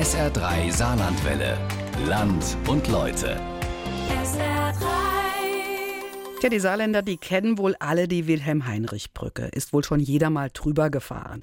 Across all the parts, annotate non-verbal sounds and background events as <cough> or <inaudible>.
SR3 Saarlandwelle. Land und Leute. SR3. Tja, die Saarländer, die kennen wohl alle die Wilhelm-Heinrich-Brücke. Ist wohl schon jeder mal drüber gefahren.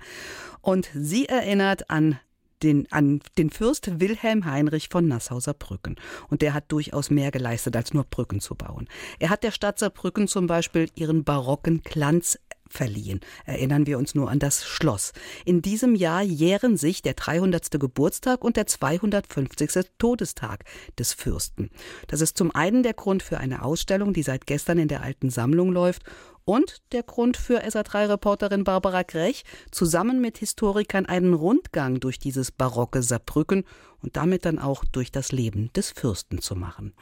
Und sie erinnert an den, an den Fürst Wilhelm Heinrich von Nassau-Saarbrücken. Und der hat durchaus mehr geleistet, als nur Brücken zu bauen. Er hat der Stadt Saarbrücken zum Beispiel ihren barocken Glanz verliehen. Erinnern wir uns nur an das Schloss. In diesem Jahr jähren sich der 300. Geburtstag und der 250. Todestag des Fürsten. Das ist zum einen der Grund für eine Ausstellung, die seit gestern in der alten Sammlung läuft und der Grund für SA3-Reporterin Barbara Grech, zusammen mit Historikern einen Rundgang durch dieses barocke Saarbrücken und damit dann auch durch das Leben des Fürsten zu machen.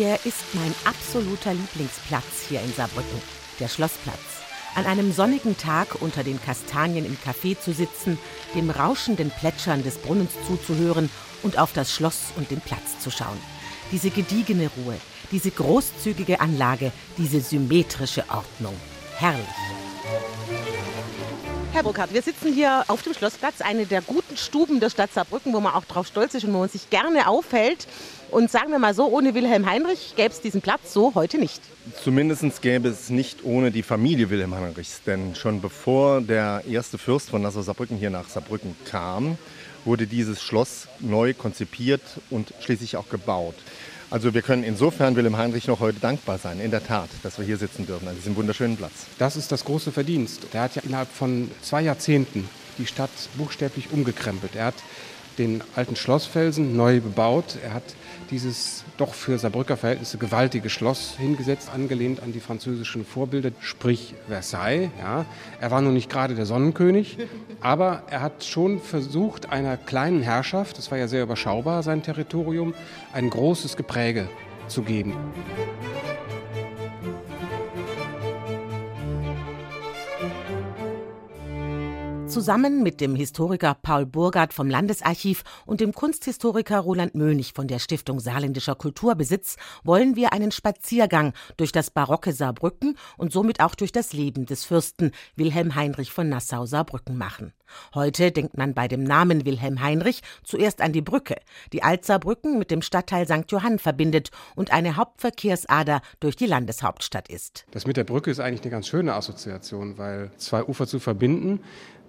Er ist mein absoluter Lieblingsplatz hier in Saarbrücken, der Schlossplatz. An einem sonnigen Tag unter den Kastanien im Café zu sitzen, dem rauschenden Plätschern des Brunnens zuzuhören und auf das Schloss und den Platz zu schauen. Diese gediegene Ruhe, diese großzügige Anlage, diese symmetrische Ordnung. Herrlich. Herr Burkhardt, wir sitzen hier auf dem Schlossplatz, eine der guten Stuben der Stadt Saarbrücken, wo man auch drauf stolz ist und wo man sich gerne aufhält. Und sagen wir mal so, ohne Wilhelm Heinrich gäbe es diesen Platz so heute nicht. Zumindest gäbe es nicht ohne die Familie Wilhelm Heinrichs. Denn schon bevor der erste Fürst von Nassau-Saarbrücken hier nach Saarbrücken kam, wurde dieses Schloss neu konzipiert und schließlich auch gebaut. Also wir können insofern Wilhelm Heinrich noch heute dankbar sein, in der Tat, dass wir hier sitzen dürfen, an diesem wunderschönen Platz. Das ist das große Verdienst. Er hat ja innerhalb von zwei Jahrzehnten die Stadt buchstäblich umgekrempelt. Er hat den alten Schlossfelsen neu bebaut. Er hat dieses doch für Saarbrücker Verhältnisse gewaltige Schloss hingesetzt, angelehnt an die französischen Vorbilder, sprich Versailles. Ja. Er war nun nicht gerade der Sonnenkönig, <laughs> aber er hat schon versucht, einer kleinen Herrschaft, das war ja sehr überschaubar, sein Territorium, ein großes Gepräge zu geben. Zusammen mit dem Historiker Paul Burgard vom Landesarchiv und dem Kunsthistoriker Roland Mönig von der Stiftung Saarländischer Kulturbesitz wollen wir einen Spaziergang durch das barocke Saarbrücken und somit auch durch das Leben des Fürsten Wilhelm Heinrich von Nassau-Saarbrücken machen. Heute denkt man bei dem Namen Wilhelm Heinrich zuerst an die Brücke, die Altsaarbrücken mit dem Stadtteil St. Johann verbindet und eine Hauptverkehrsader durch die Landeshauptstadt ist. Das mit der Brücke ist eigentlich eine ganz schöne Assoziation, weil zwei Ufer zu verbinden,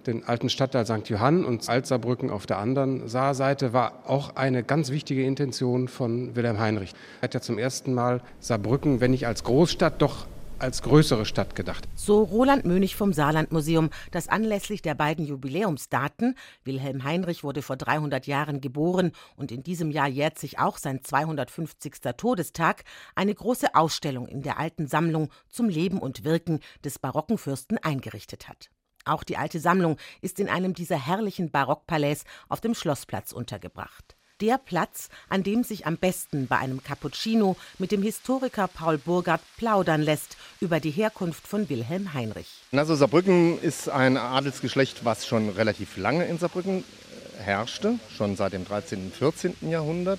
den alten Stadtteil St. Johann und Altsaarbrücken auf der anderen Saarseite war auch eine ganz wichtige Intention von Wilhelm Heinrich. Er hat ja zum ersten Mal Saarbrücken, wenn nicht als Großstadt, doch als größere Stadt gedacht. So Roland Mönig vom Saarlandmuseum, das anlässlich der beiden Jubiläumsdaten, Wilhelm Heinrich wurde vor 300 Jahren geboren und in diesem Jahr jährt sich auch sein 250. Todestag, eine große Ausstellung in der alten Sammlung zum Leben und Wirken des barocken Fürsten eingerichtet hat. Auch die alte Sammlung ist in einem dieser herrlichen Barockpalais auf dem Schlossplatz untergebracht. Der Platz, an dem sich am besten bei einem Cappuccino mit dem Historiker Paul Burgard plaudern lässt über die Herkunft von Wilhelm Heinrich. Also Saarbrücken ist ein Adelsgeschlecht, was schon relativ lange in Saarbrücken äh, herrschte, schon seit dem 13. und 14. Jahrhundert.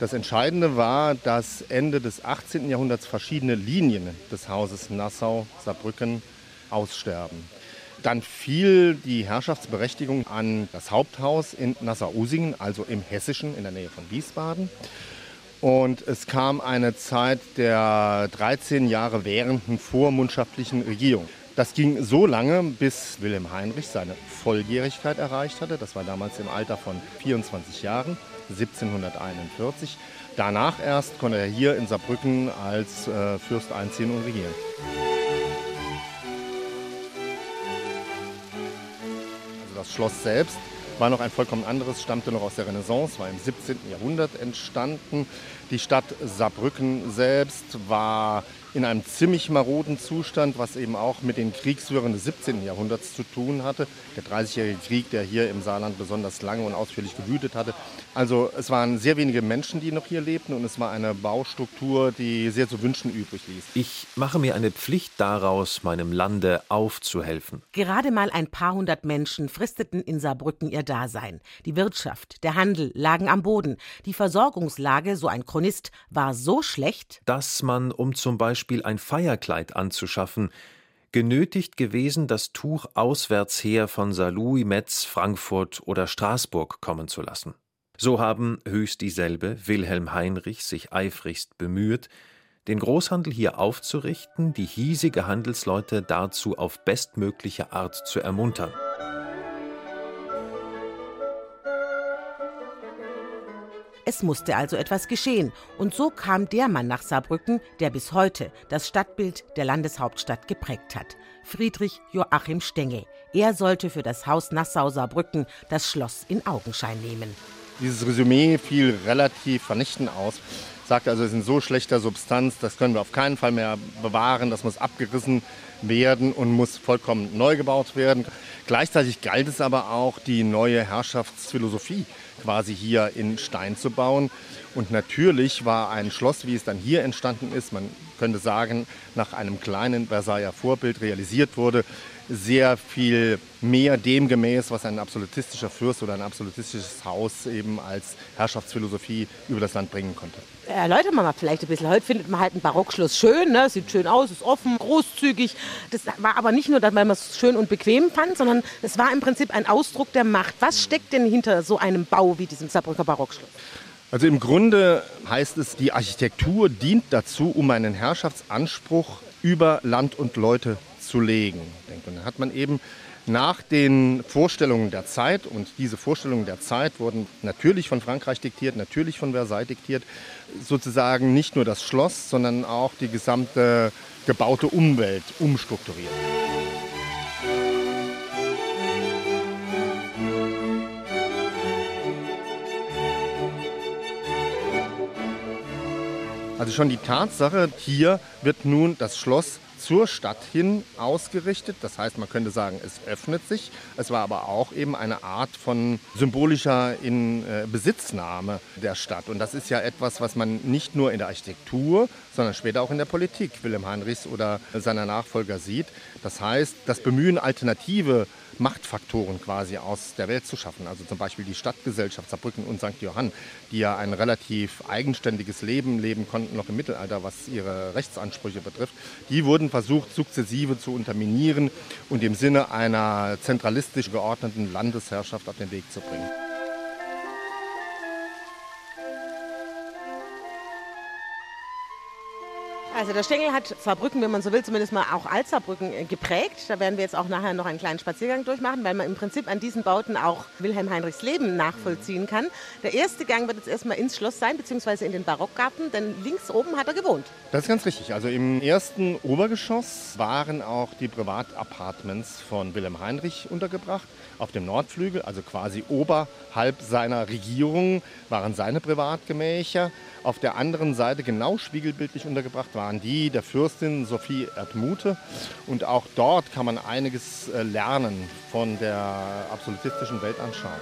Das Entscheidende war, dass Ende des 18. Jahrhunderts verschiedene Linien des Hauses Nassau-Saarbrücken aussterben. Dann fiel die Herrschaftsberechtigung an das Haupthaus in Nassau-Usingen, also im Hessischen, in der Nähe von Wiesbaden. Und es kam eine Zeit der 13 Jahre währenden vormundschaftlichen Regierung. Das ging so lange, bis Wilhelm Heinrich seine Volljährigkeit erreicht hatte. Das war damals im Alter von 24 Jahren, 1741. Danach erst konnte er hier in Saarbrücken als äh, Fürst einziehen und regieren. Das Schloss selbst war noch ein vollkommen anderes, stammte noch aus der Renaissance, war im 17. Jahrhundert entstanden. Die Stadt Saarbrücken selbst war in einem ziemlich maroden Zustand, was eben auch mit den Kriegswirren des 17. Jahrhunderts zu tun hatte. Der Dreißigjährige Krieg, der hier im Saarland besonders lange und ausführlich gewütet hatte. Also es waren sehr wenige Menschen, die noch hier lebten und es war eine Baustruktur, die sehr zu wünschen übrig ließ. Ich mache mir eine Pflicht daraus, meinem Lande aufzuhelfen. Gerade mal ein paar hundert Menschen fristeten in Saarbrücken ihr Dasein. Die Wirtschaft, der Handel lagen am Boden. Die Versorgungslage, so ein Chronist, war so schlecht, dass man, um zum Beispiel Beispiel ein Feierkleid anzuschaffen, genötigt gewesen, das Tuch auswärts her von Saarlouis, Metz, Frankfurt oder Straßburg kommen zu lassen. So haben höchst dieselbe Wilhelm Heinrich sich eifrigst bemüht, den Großhandel hier aufzurichten, die hiesige Handelsleute dazu auf bestmögliche Art zu ermuntern. Es musste also etwas geschehen. Und so kam der Mann nach Saarbrücken, der bis heute das Stadtbild der Landeshauptstadt geprägt hat. Friedrich Joachim Stengel. Er sollte für das Haus Nassau-Saarbrücken das Schloss in Augenschein nehmen. Dieses Resümee fiel relativ vernichtend aus. Sagte also, es ist in so schlechter Substanz, das können wir auf keinen Fall mehr bewahren, das muss abgerissen werden und muss vollkommen neu gebaut werden. Gleichzeitig galt es aber auch, die neue Herrschaftsphilosophie quasi hier in Stein zu bauen. Und natürlich war ein Schloss, wie es dann hier entstanden ist, man könnte sagen, nach einem kleinen Versailler Vorbild realisiert wurde, sehr viel mehr dem gemäß, was ein absolutistischer Fürst oder ein absolutistisches Haus eben als Herrschaftsphilosophie über das Land bringen konnte. Erläutern wir mal vielleicht ein bisschen. Heute findet man halt ein Barockschloss schön, ne? sieht schön aus, ist offen, großzügig. Das war aber nicht nur, weil man es schön und bequem fand, sondern es war im Prinzip ein Ausdruck der Macht. Was steckt denn hinter so einem Bau wie diesem Saarbrücker Barockschloss? Also im Grunde heißt es, die Architektur dient dazu, um einen Herrschaftsanspruch über Land und Leute zu legen. Und dann hat man eben nach den Vorstellungen der Zeit, und diese Vorstellungen der Zeit wurden natürlich von Frankreich diktiert, natürlich von Versailles diktiert, sozusagen nicht nur das Schloss, sondern auch die gesamte gebaute Umwelt umstrukturiert. Also schon die Tatsache, hier wird nun das Schloss zur Stadt hin ausgerichtet. Das heißt, man könnte sagen, es öffnet sich. Es war aber auch eben eine Art von symbolischer äh, der Stadt. Und das ist ja etwas, was man nicht nur in der Architektur, sondern später auch in der Politik Wilhelm Heinrichs oder seiner Nachfolger sieht. Das heißt, das Bemühen, alternative Machtfaktoren quasi aus der Welt zu schaffen. Also zum Beispiel die Stadtgesellschaft Saarbrücken und St. Johann, die ja ein relativ eigenständiges Leben leben konnten, noch im Mittelalter, was ihre Rechtsansprüche betrifft. Die wurden versucht, sukzessive zu unterminieren und im Sinne einer zentralistisch geordneten Landesherrschaft auf den Weg zu bringen. Also der Stengel hat Saarbrücken, wenn man so will, zumindest mal auch Altsaarbrücken äh, geprägt. Da werden wir jetzt auch nachher noch einen kleinen Spaziergang durchmachen, weil man im Prinzip an diesen Bauten auch Wilhelm Heinrichs Leben nachvollziehen kann. Der erste Gang wird jetzt erstmal ins Schloss sein, beziehungsweise in den Barockgarten, denn links oben hat er gewohnt. Das ist ganz richtig. Also im ersten Obergeschoss waren auch die Privatapartments von Wilhelm Heinrich untergebracht. Auf dem Nordflügel, also quasi oberhalb seiner Regierung, waren seine Privatgemächer. Auf der anderen Seite, genau spiegelbildlich untergebracht, waren die der Fürstin Sophie Erdmute. Und auch dort kann man einiges äh, lernen von der absolutistischen Weltanschauung.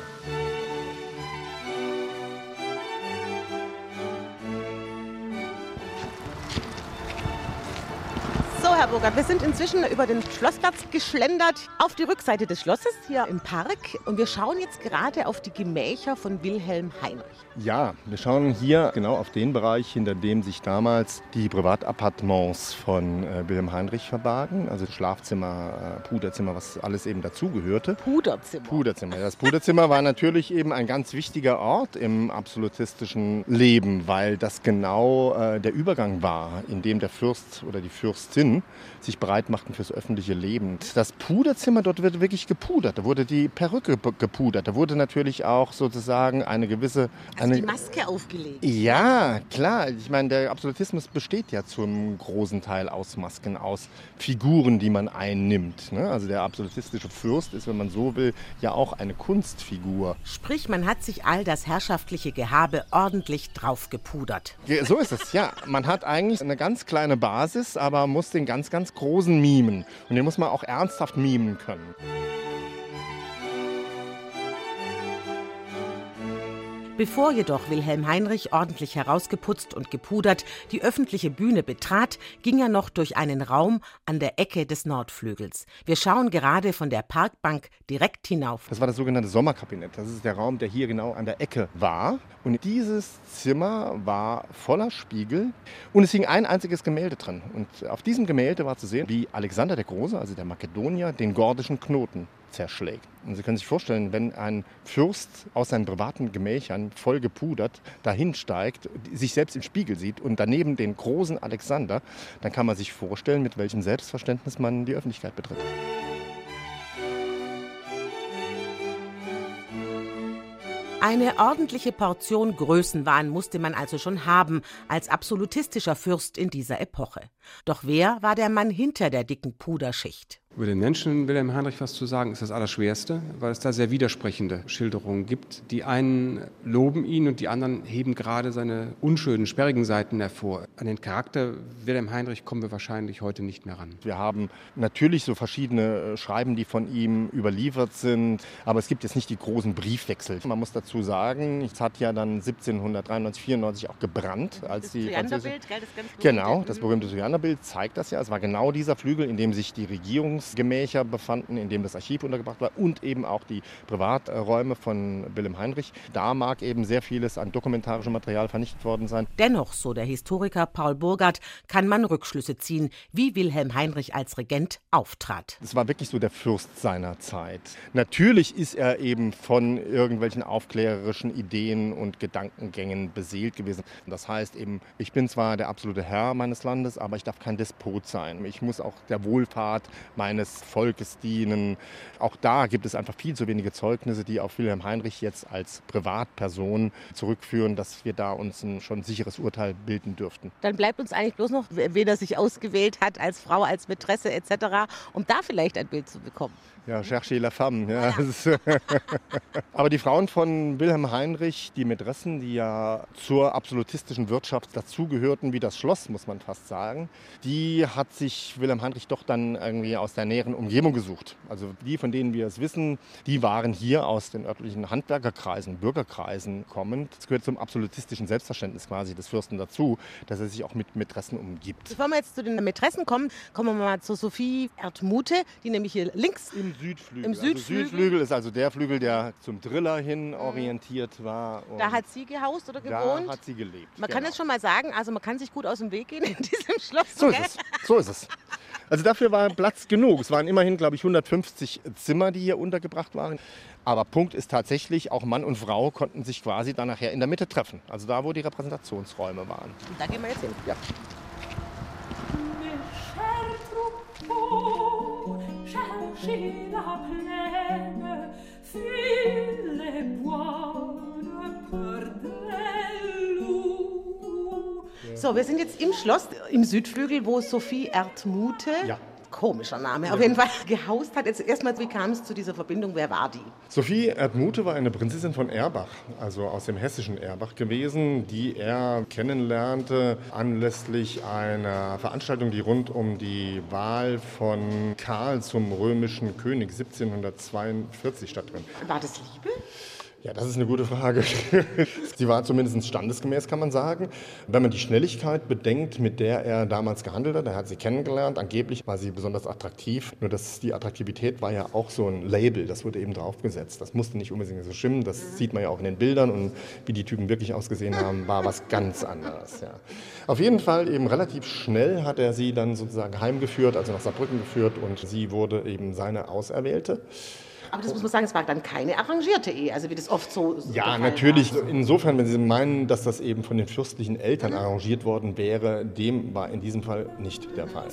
Herr Burger, wir sind inzwischen über den Schlossplatz geschlendert auf die Rückseite des Schlosses hier im Park und wir schauen jetzt gerade auf die Gemächer von Wilhelm Heinrich. Ja, wir schauen hier genau auf den Bereich, hinter dem sich damals die Privatappartements von äh, Wilhelm Heinrich verbargen, also Schlafzimmer, äh, Puderzimmer, was alles eben dazugehörte. Puderzimmer. Puderzimmer. Das Puderzimmer war natürlich eben ein ganz wichtiger Ort im absolutistischen Leben, weil das genau äh, der Übergang war, in dem der Fürst oder die Fürstin sich bereit machten fürs öffentliche Leben. Das Puderzimmer, dort wird wirklich gepudert. Da wurde die Perücke gepudert. Da wurde natürlich auch sozusagen eine gewisse... Also eine, die Maske aufgelegt. Ja, klar. Ich meine, der Absolutismus besteht ja zum großen Teil aus Masken, aus Figuren, die man einnimmt. Ne? Also der absolutistische Fürst ist, wenn man so will, ja auch eine Kunstfigur. Sprich, man hat sich all das herrschaftliche Gehabe ordentlich drauf gepudert. Ja, so ist es, ja. Man hat eigentlich eine ganz kleine Basis, aber muss den ganz, ganz großen mimen. Und den muss man auch ernsthaft mimen können. Bevor jedoch Wilhelm Heinrich ordentlich herausgeputzt und gepudert die öffentliche Bühne betrat, ging er noch durch einen Raum an der Ecke des Nordflügels. Wir schauen gerade von der Parkbank direkt hinauf. Das war das sogenannte Sommerkabinett. Das ist der Raum, der hier genau an der Ecke war. Und dieses Zimmer war voller Spiegel und es hing ein einziges Gemälde drin. Und auf diesem Gemälde war zu sehen, wie Alexander der Große, also der Makedonier, den gordischen Knoten zerschlägt. Und Sie können sich vorstellen, wenn ein Fürst aus seinen privaten Gemächern voll gepudert dahin steigt, sich selbst im Spiegel sieht und daneben den großen Alexander, dann kann man sich vorstellen, mit welchem Selbstverständnis man die Öffentlichkeit betritt. Eine ordentliche Portion Größenwahn musste man also schon haben als absolutistischer Fürst in dieser Epoche. Doch wer war der Mann hinter der dicken Puderschicht? Über den Menschen Wilhelm Heinrich was zu sagen, ist das Allerschwerste, weil es da sehr widersprechende Schilderungen gibt. Die einen loben ihn und die anderen heben gerade seine unschönen, sperrigen Seiten hervor. An den Charakter Wilhelm Heinrich kommen wir wahrscheinlich heute nicht mehr ran. Wir haben natürlich so verschiedene äh, Schreiben, die von ihm überliefert sind, aber es gibt jetzt nicht die großen Briefwechsel. Man muss dazu sagen, es hat ja dann 1793, 94 auch gebrannt, als das die gell, das ganz Genau, berühmte. das berühmte Trianerbild zeigt das ja. Es war genau dieser Flügel, in dem sich die Regierungsgemächer befanden, in dem das Archiv untergebracht war und eben auch die Privaträume von Wilhelm Heinrich. Da mag eben sehr vieles an dokumentarischem Material vernichtet worden sein. Dennoch, so der Historiker Paul Burgert, kann man Rückschlüsse ziehen, wie Wilhelm Heinrich als Regent auftrat. Es war wirklich so der Fürst seiner Zeit. Natürlich ist er eben von irgendwelchen aufklärerischen Ideen und Gedankengängen beseelt gewesen. Das heißt eben, ich bin zwar der absolute Herr meines Landes, aber ich darf kein Despot sein. Ich muss auch der Wohlfahrt meines Volkes dienen. Auch da gibt es einfach viel zu wenige Zeugnisse, die auf Wilhelm Heinrich jetzt als Privatperson zurückführen, dass wir da uns ein schon sicheres Urteil bilden dürften. Dann bleibt uns eigentlich bloß noch, wen er sich ausgewählt hat als Frau, als Mätresse etc., um da vielleicht ein Bild zu bekommen. Ja, cherchez la femme. Ja. das <laughs> Aber die Frauen von Wilhelm Heinrich, die Mätressen, die ja zur absolutistischen Wirtschaft dazugehörten, wie das Schloss, muss man fast sagen, die hat sich Wilhelm Heinrich doch dann irgendwie aus der näheren Umgebung gesucht. Also die, von denen wir es wissen, die waren hier aus den örtlichen Handwerkerkreisen, Bürgerkreisen kommend. Es gehört zum absolutistischen Selbstverständnis quasi des Fürsten dazu, dass er sich auch mit Mätressen umgibt. Bevor wir jetzt zu den Mätressen kommen, kommen wir mal zu Sophie Erdmute, die nämlich hier links Im Südflügel. Im Also Südflügel? Südflügel ist also der Flügel, der zum Driller hin orientiert war. Da Und hat sie gehaust oder da gewohnt. hat sie gelebt. man kann genau. jetzt schon mal sagen, also man kann sich gut aus dem Weg gehen in <laughs> diesem Schloss. So gell? ist es. So ist es. Also dafür war Platz genug. Es waren immerhin, glaube ich, 150 Zimmer, die hier untergebracht waren. Aber Punkt ist tatsächlich, auch Mann und Frau konnten sich quasi dann nachher in der Mitte treffen. Also da, wo die Repräsentationsräume waren. Da gehen wir jetzt hin. Ja. Bois de peur des loups. So, wir sind jetzt im Schloss, im Südflügel, wo Sophie Erdmute, Ja. Komischer Name, auf jeden Fall gehaust hat. Jetzt erstmal, wie kam es zu dieser Verbindung? Wer war die? Sophie Erdmute war eine Prinzessin von Erbach, also aus dem hessischen Erbach gewesen, die er kennenlernte anlässlich einer Veranstaltung, die rund um die Wahl von Karl zum römischen König 1742 stattfand. War das Liebe? Ja, das ist eine gute Frage. <laughs> Sie war zumindest standesgemäß, kann man sagen. Wenn man die Schnelligkeit bedenkt, mit der er damals gehandelt hat, er hat sie kennengelernt, angeblich war sie besonders attraktiv. Nur dass die Attraktivität war ja auch so ein Label, das wurde eben draufgesetzt. Das musste nicht unbedingt so stimmen, das sieht man ja auch in den Bildern und wie die Typen wirklich ausgesehen haben, war was ganz anderes. Ja. Auf jeden Fall eben relativ schnell hat er sie dann sozusagen heimgeführt, also nach Saarbrücken geführt und sie wurde eben seine Auserwählte. Aber das muss man sagen, es war dann keine arrangierte Ehe, also wie das oft so. so Ja, natürlich. War. Insofern, wenn Sie meinen, dass das eben von den fürstlichen Eltern arrangiert worden wäre, dem war in diesem Fall nicht der Fall.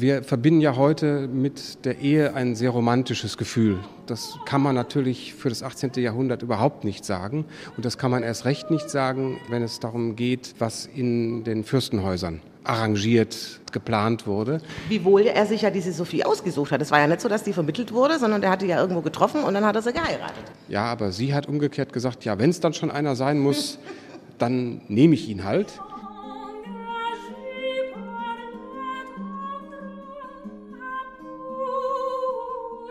Wir verbinden ja heute mit der Ehe ein sehr romantisches Gefühl. Das kann man natürlich für das 18. Jahrhundert überhaupt nicht sagen. Und das kann man erst recht nicht sagen, wenn es darum geht, was in den Fürstenhäusern arrangiert, geplant wurde. Wiewohl er sich ja diese Sophie ausgesucht hat. Es war ja nicht so, dass die vermittelt wurde, sondern der hat die ja irgendwo getroffen und dann hat er sie geheiratet. Ja, aber sie hat umgekehrt gesagt, ja, wenn es dann schon einer sein muss, dann nehme ich ihn halt.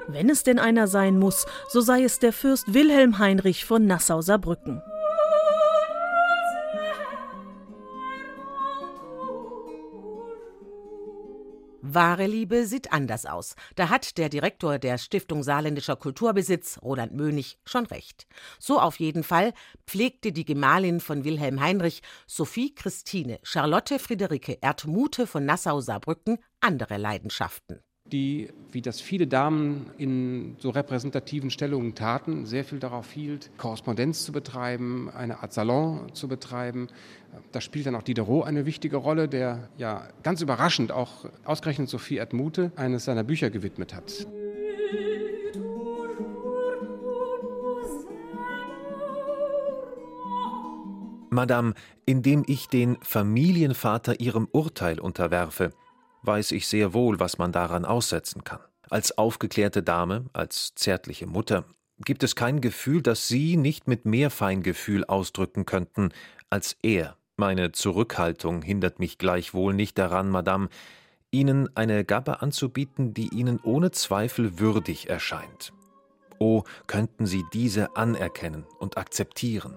Wenn es denn einer sein muss, so sei es der Fürst Wilhelm Heinrich von Nassau-Saarbrücken. Wahre Liebe sieht anders aus. Da hat der Direktor der Stiftung Saarländischer Kulturbesitz, Roland Mönig, schon recht. So auf jeden Fall pflegte die Gemahlin von Wilhelm Heinrich, Sophie Christine Charlotte Friederike Erdmute von Nassau-Saarbrücken, andere Leidenschaften die, wie das viele Damen in so repräsentativen Stellungen taten, sehr viel darauf hielt, Korrespondenz zu betreiben, eine Art Salon zu betreiben. Da spielt dann auch Diderot eine wichtige Rolle, der ja ganz überraschend auch ausgerechnet Sophie Edmute eines seiner Bücher gewidmet hat. Madame, indem ich den Familienvater Ihrem Urteil unterwerfe, weiß ich sehr wohl, was man daran aussetzen kann. Als aufgeklärte Dame, als zärtliche Mutter, gibt es kein Gefühl, das Sie nicht mit mehr Feingefühl ausdrücken könnten als er. Meine Zurückhaltung hindert mich gleichwohl nicht daran, Madame, Ihnen eine Gabe anzubieten, die Ihnen ohne Zweifel würdig erscheint. Oh, könnten Sie diese anerkennen und akzeptieren.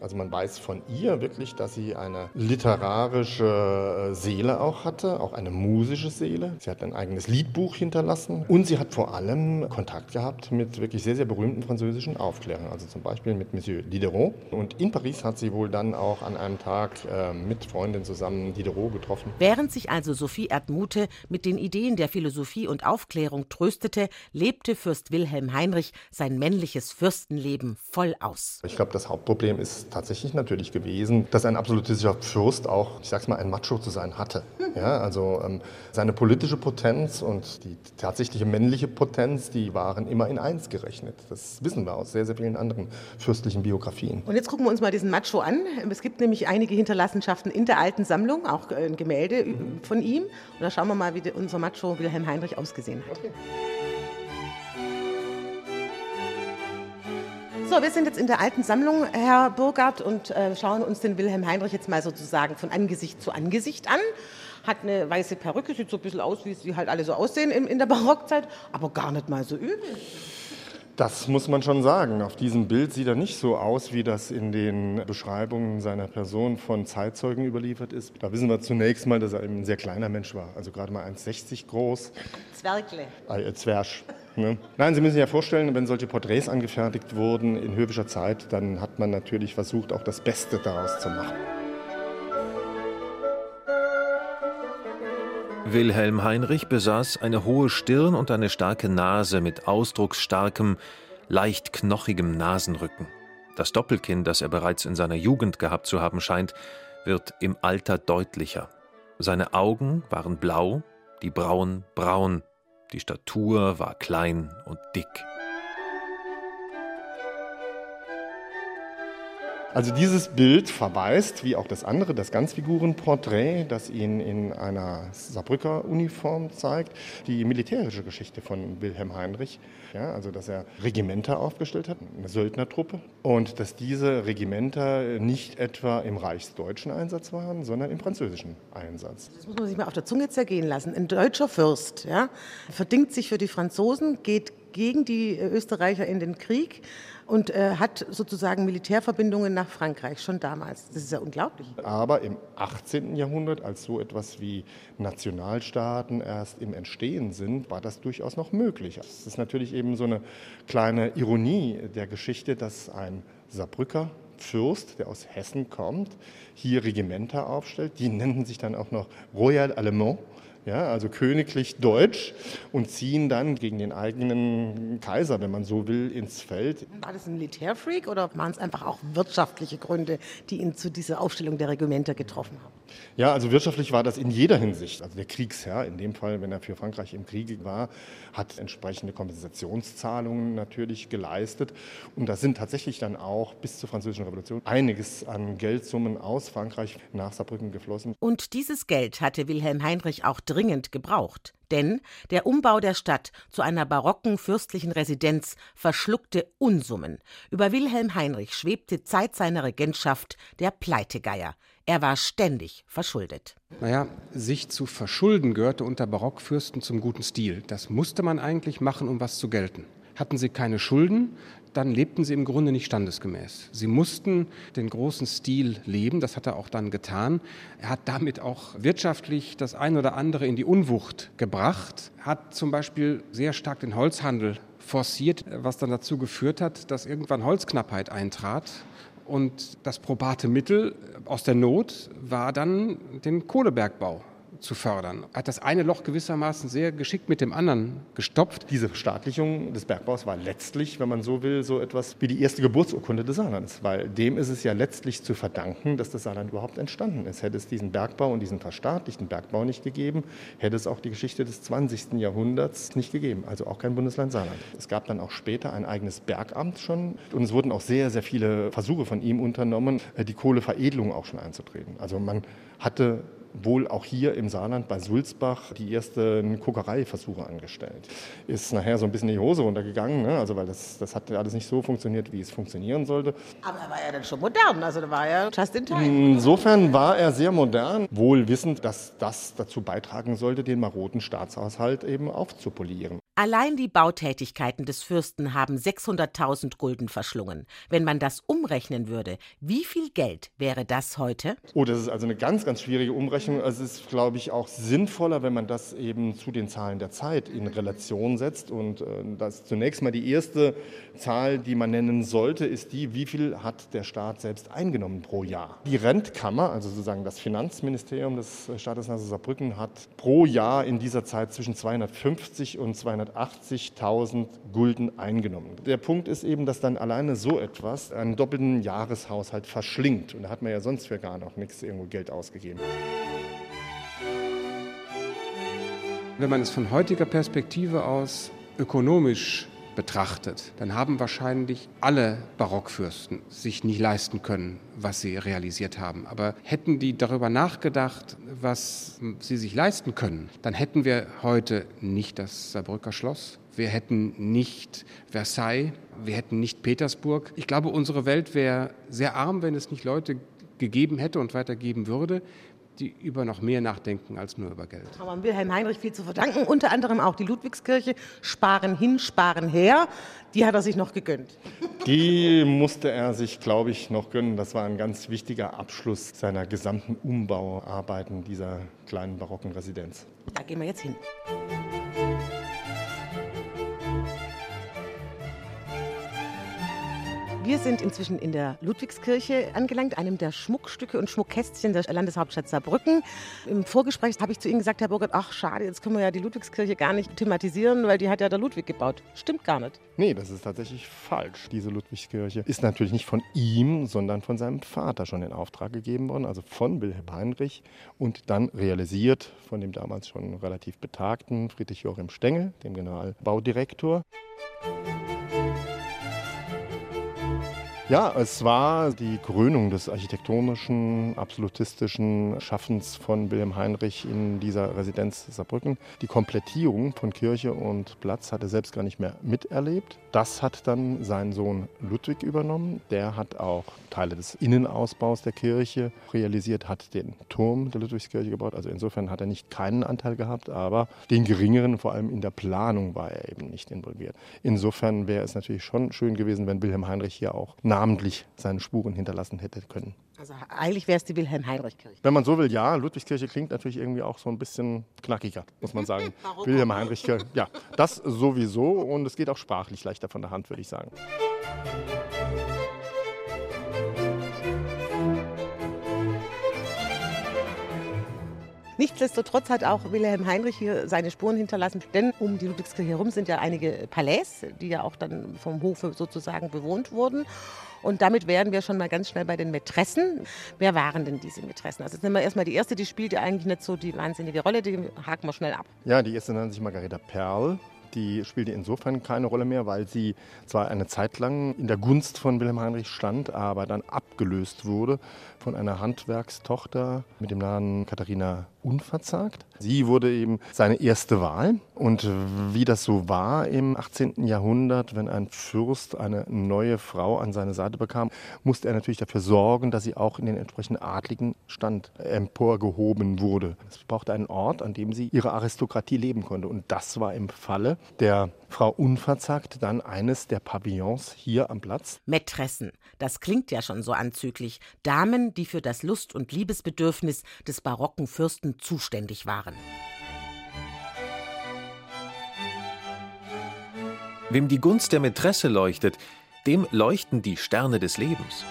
Also man weiß von ihr wirklich, dass sie eine literarische äh, Seele auch hatte, auch eine musische Seele. Sie hat ein eigenes Liedbuch hinterlassen und sie hat vor allem Kontakt gehabt mit wirklich sehr, sehr berühmten französischen Aufklärern, also zum Beispiel mit Monsieur Diderot. Und in Paris hat sie wohl dann auch an einem Tag äh, mit Freundin zusammen Diderot getroffen. Während sich also Sophie Erdmute mit den Ideen der Philosophie und Aufklärung tröstete, lebte Fürst Wilhelm Heinrich sein männliches Fürstenleben voll aus. Ich glaube, das Hauptproblem ist tatsächlich natürlich gewesen, dass ein absolutistischer Fürst auch, ich sag's mal, ein Macho zu sein hatte. Ja, also ähm, seine politische Potenz und die tatsächliche männliche Potenz, die waren immer in eins gerechnet. Das wissen wir aus sehr, sehr vielen anderen fürstlichen Biografien. Und jetzt gucken wir uns mal diesen Macho an. Es gibt nämlich einige Hinterlassenschaften in der alten Sammlung, auch ein Gemälde von ihm. Und da schauen wir mal, wie unser Macho Wilhelm Heinrich ausgesehen hat. Okay. So, wir sind jetzt in der alten Sammlung, Herr Burgard, und äh, schauen uns den Wilhelm Heinrich jetzt mal sozusagen von Angesicht zu Angesicht an. Hat eine weiße Perücke, sieht so ein bisschen aus, wie sie halt alle so aussehen in, in der Barockzeit, aber gar nicht mal so übel. Das muss man schon sagen. Auf diesem Bild sieht er nicht so aus, wie das in den Beschreibungen seiner Person von Zeitzeugen überliefert ist. Da wissen wir zunächst mal, dass er ein sehr kleiner Mensch war, also gerade mal 1,60 groß. Zwergle. Äh, Zwersch. Ne? Nein, Sie müssen sich ja vorstellen, wenn solche Porträts angefertigt wurden in höfischer Zeit, dann hat man natürlich versucht, auch das Beste daraus zu machen. Wilhelm Heinrich besaß eine hohe Stirn und eine starke Nase mit ausdrucksstarkem, leicht knochigem Nasenrücken. Das Doppelkinn, das er bereits in seiner Jugend gehabt zu haben scheint, wird im Alter deutlicher. Seine Augen waren blau, die Brauen braun, die Statur war klein und dick. Also dieses Bild verweist, wie auch das andere, das Ganzfigurenporträt, das ihn in einer Saarbrücker Uniform zeigt, die militärische Geschichte von Wilhelm Heinrich. Ja, also dass er Regimenter aufgestellt hat, eine Söldnertruppe, und dass diese Regimenter nicht etwa im reichsdeutschen Einsatz waren, sondern im französischen Einsatz. Das muss man sich mal auf der Zunge zergehen lassen. Ein deutscher Fürst ja, verdingt sich für die Franzosen, geht gegen die Österreicher in den Krieg und äh, hat sozusagen Militärverbindungen nach Frankreich schon damals. Das ist ja unglaublich. Aber im 18. Jahrhundert, als so etwas wie Nationalstaaten erst im Entstehen sind, war das durchaus noch möglich. Das ist natürlich eben so eine kleine Ironie der Geschichte, dass ein Saarbrücker Fürst, der aus Hessen kommt, hier Regimenter aufstellt. Die nennen sich dann auch noch Royal Allemand ja, also königlich deutsch, und ziehen dann gegen den eigenen Kaiser, wenn man so will, ins Feld. War das ein Militärfreak oder waren es einfach auch wirtschaftliche Gründe, die ihn zu dieser Aufstellung der Regimenter getroffen haben? Ja, also wirtschaftlich war das in jeder Hinsicht. Also der Kriegsherr, in dem Fall, wenn er für Frankreich im Krieg war, hat entsprechende Kompensationszahlungen natürlich geleistet. Und da sind tatsächlich dann auch bis zur Französischen Revolution einiges an Geldsummen aus Frankreich nach Saarbrücken geflossen. Und dieses Geld hatte Wilhelm Heinrich auch dringend gebraucht. Denn der Umbau der Stadt zu einer barocken fürstlichen Residenz verschluckte Unsummen. Über Wilhelm Heinrich schwebte Zeit seiner Regentschaft der Pleitegeier. Er war ständig verschuldet. Naja, sich zu verschulden gehörte unter Barockfürsten zum guten Stil. Das musste man eigentlich machen, um was zu gelten. Hatten sie keine Schulden, dann lebten sie im Grunde nicht standesgemäß. Sie mussten den großen Stil leben, das hat er auch dann getan. Er hat damit auch wirtschaftlich das ein oder andere in die Unwucht gebracht, hat zum Beispiel sehr stark den Holzhandel forciert, was dann dazu geführt hat, dass irgendwann Holzknappheit eintrat. Und das probate Mittel aus der Not war dann den Kohlebergbau zu fördern. Er hat das eine Loch gewissermaßen sehr geschickt mit dem anderen gestopft. Diese Verstaatlichung des Bergbaus war letztlich, wenn man so will, so etwas wie die erste Geburtsurkunde des Saarlands, weil dem ist es ja letztlich zu verdanken, dass das Saarland überhaupt entstanden ist. Hätte es diesen Bergbau und diesen verstaatlichten Bergbau nicht gegeben, hätte es auch die Geschichte des 20. Jahrhunderts nicht gegeben, also auch kein Bundesland Saarland. Es gab dann auch später ein eigenes Bergamt schon und es wurden auch sehr, sehr viele Versuche von ihm unternommen, die Kohleveredelung auch schon einzutreten. Also man hatte wohl auch hier im Saarland bei Sulzbach die ersten Kokereiversuche angestellt. Ist nachher so ein bisschen in die Hose runtergegangen, ne? also weil das, das hat alles nicht so funktioniert, wie es funktionieren sollte. Aber er war ja dann schon modern, also da war er just in time. Insofern war er sehr modern, wohl wissend, dass das dazu beitragen sollte, den maroden Staatshaushalt eben aufzupolieren. Allein die Bautätigkeiten des Fürsten haben 600.000 Gulden verschlungen. Wenn man das umrechnen würde, wie viel Geld wäre das heute? Oh, das ist also eine ganz, ganz schwierige Umrechnung. Es ist, glaube ich, auch sinnvoller, wenn man das eben zu den Zahlen der Zeit in Relation setzt. Und äh, das zunächst mal die erste Zahl, die man nennen sollte, ist die, wie viel hat der Staat selbst eingenommen pro Jahr. Die Rentkammer, also sozusagen das Finanzministerium des Staates Saarbrücken, hat pro Jahr in dieser Zeit zwischen 250 und 200 280.000 Gulden eingenommen. Der Punkt ist eben, dass dann alleine so etwas einen doppelten Jahreshaushalt verschlingt. Und da hat man ja sonst für gar noch nichts irgendwo Geld ausgegeben. Wenn man es von heutiger Perspektive aus ökonomisch betrachtet, dann haben wahrscheinlich alle Barockfürsten sich nicht leisten können, was sie realisiert haben. Aber hätten die darüber nachgedacht, was sie sich leisten können, dann hätten wir heute nicht das Saarbrücker Schloss, wir hätten nicht Versailles, wir hätten nicht Petersburg. Ich glaube, unsere Welt wäre sehr arm, wenn es nicht Leute gegeben hätte und weitergeben würde, die über noch mehr nachdenken als nur über Geld. Haben wir Wilhelm Heinrich viel zu verdanken, unter anderem auch die Ludwigskirche. Sparen hin, sparen her, die hat er sich noch gegönnt. Die musste er sich, glaube ich, noch gönnen. Das war ein ganz wichtiger Abschluss seiner gesamten Umbauarbeiten dieser kleinen barocken Residenz. Da gehen wir jetzt hin. Wir sind inzwischen in der Ludwigskirche angelangt, einem der Schmuckstücke und Schmuckkästchen der Landeshauptstadt Saarbrücken. Im Vorgespräch habe ich zu Ihnen gesagt, Herr Burgert, ach schade, jetzt können wir ja die Ludwigskirche gar nicht thematisieren, weil die hat ja der Ludwig gebaut. Stimmt gar nicht. Nee, das ist tatsächlich falsch. Diese Ludwigskirche ist natürlich nicht von ihm, sondern von seinem Vater schon in Auftrag gegeben worden, also von Wilhelm Heinrich und dann realisiert von dem damals schon relativ betagten Friedrich Joachim Stengel, dem Generalbaudirektor. Ja, es war die Krönung des architektonischen, absolutistischen Schaffens von Wilhelm Heinrich in dieser Residenz Saarbrücken. Die Komplettierung von Kirche und Platz hat er selbst gar nicht mehr miterlebt. Das hat dann sein Sohn Ludwig übernommen. Der hat auch Teile des Innenausbaus der Kirche realisiert, hat den Turm der Ludwigskirche gebaut. Also insofern hat er nicht keinen Anteil gehabt, aber den geringeren, vor allem in der Planung, war er eben nicht involviert. Insofern wäre es natürlich schon schön gewesen, wenn Wilhelm Heinrich hier auch namentlich seine Spuren hinterlassen hätte können. Also eigentlich wäre es die Wilhelm-Heinrich-Kirche. Wenn man so will, ja. Ludwigskirche klingt natürlich irgendwie auch so ein bisschen knackiger, muss man sagen. <laughs> Wilhelm-Heinrich-Kirche, ja, das sowieso. Und es geht auch sprachlich leichter von der Hand, würde ich sagen. Nichtsdestotrotz hat auch Wilhelm Heinrich hier seine Spuren hinterlassen, denn um die Ludwigskirche herum sind ja einige Palais, die ja auch dann vom Hofe sozusagen bewohnt wurden. Und damit wären wir schon mal ganz schnell bei den Mätressen. Wer waren denn diese Mätressen? Also jetzt nehmen wir erstmal die erste, die spielt ja eigentlich nicht so die wahnsinnige Rolle, die haken wir schnell ab. Ja, die erste nennt sich Margareta Perl. Die spielte insofern keine Rolle mehr, weil sie zwar eine Zeit lang in der Gunst von Wilhelm Heinrich stand, aber dann abgelöst wurde von einer Handwerkstochter mit dem Namen Katharina Unverzagt. Sie wurde eben seine erste Wahl Und wie das so war im 18. Jahrhundert, wenn ein Fürst eine neue Frau an seine Seite bekam, musste er natürlich dafür sorgen, dass sie auch in den entsprechenden adligen Stand emporgehoben wurde. Es brauchte einen Ort, an dem sie ihre Aristokratie leben konnte. Und das war im Falle der Frau Unverzagt dann eines der Pavillons hier am Platz. Mätressen, das klingt ja schon so anzüglich. Damen, die für das Lust- und Liebesbedürfnis des barocken Fürsten zuständig waren. Wem die Gunst der Mätresse leuchtet, dem leuchten die Sterne des Lebens.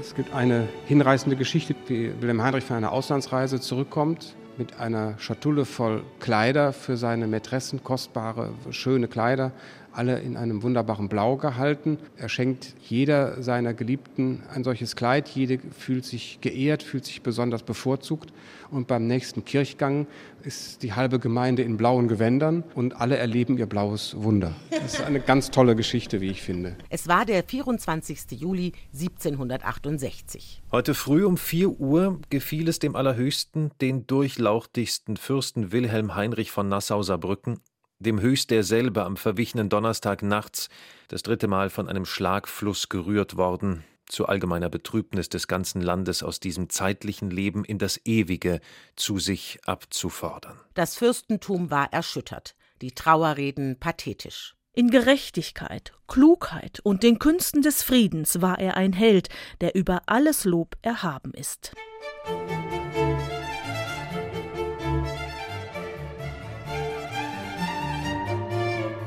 Es gibt eine hinreißende Geschichte, wie Wilhelm Heinrich von einer Auslandsreise zurückkommt mit einer Schatulle voll Kleider für seine Mätressen, kostbare, schöne Kleider, alle in einem wunderbaren Blau gehalten. Er schenkt jeder seiner Geliebten ein solches Kleid. Jede fühlt sich geehrt, fühlt sich besonders bevorzugt. Und beim nächsten Kirchgang ist die halbe Gemeinde in blauen Gewändern und alle erleben ihr blaues Wunder. Das ist eine ganz tolle Geschichte, wie ich finde. Es war der 24. Juli 1768. Heute früh um 4 Uhr gefiel es dem Allerhöchsten, den durchlauchtigsten Fürsten Wilhelm Heinrich von Nassau-Saarbrücken, dem Höchst derselbe am verwichenen Donnerstag nachts das dritte Mal von einem Schlagfluss gerührt worden, zu allgemeiner Betrübnis des ganzen Landes aus diesem zeitlichen Leben in das Ewige zu sich abzufordern. Das Fürstentum war erschüttert, die Trauerreden pathetisch. In Gerechtigkeit, Klugheit und den Künsten des Friedens war er ein Held, der über alles Lob erhaben ist.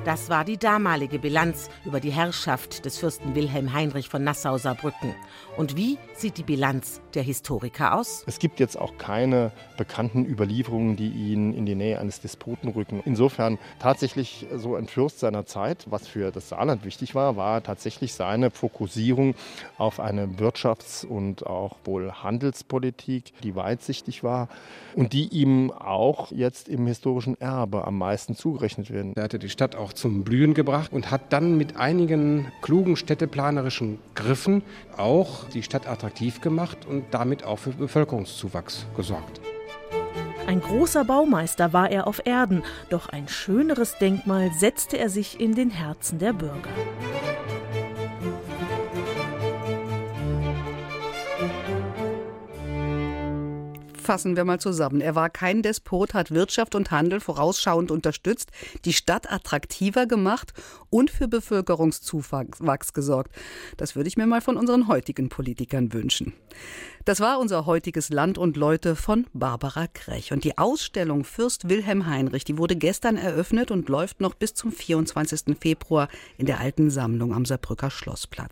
Das war die damalige Bilanz über die Herrschaft des Fürsten Wilhelm Heinrich von Nassau-Saarbrücken. Und wie sieht die Bilanz der Historiker aus? Es gibt jetzt auch keine bekannten Überlieferungen, die ihn in die Nähe eines Despoten rücken. Insofern tatsächlich so ein Fürst seiner Zeit, was für das Saarland wichtig war, war tatsächlich seine Fokussierung auf eine Wirtschafts- und auch wohl Handelspolitik, die weitsichtig war und die ihm auch jetzt im historischen Erbe am meisten zugerechnet werden. Er hatte die Stadt auch zum Blühen gebracht und hat dann mit einigen klugen städteplanerischen Griffen auch die Stadt attraktiv gemacht und damit auch für Bevölkerungszuwachs gesorgt. Ein großer Baumeister war er auf Erden, doch ein schöneres Denkmal setzte er sich in den Herzen der Bürger. Fassen wir mal zusammen. Er war kein Despot, hat Wirtschaft und Handel vorausschauend unterstützt, die Stadt attraktiver gemacht und für Bevölkerungszuwachs gesorgt. Das würde ich mir mal von unseren heutigen Politikern wünschen. Das war unser heutiges Land und Leute von Barbara Krech. Und die Ausstellung Fürst Wilhelm Heinrich, die wurde gestern eröffnet und läuft noch bis zum 24. Februar in der alten Sammlung am Saarbrücker Schlossplatz.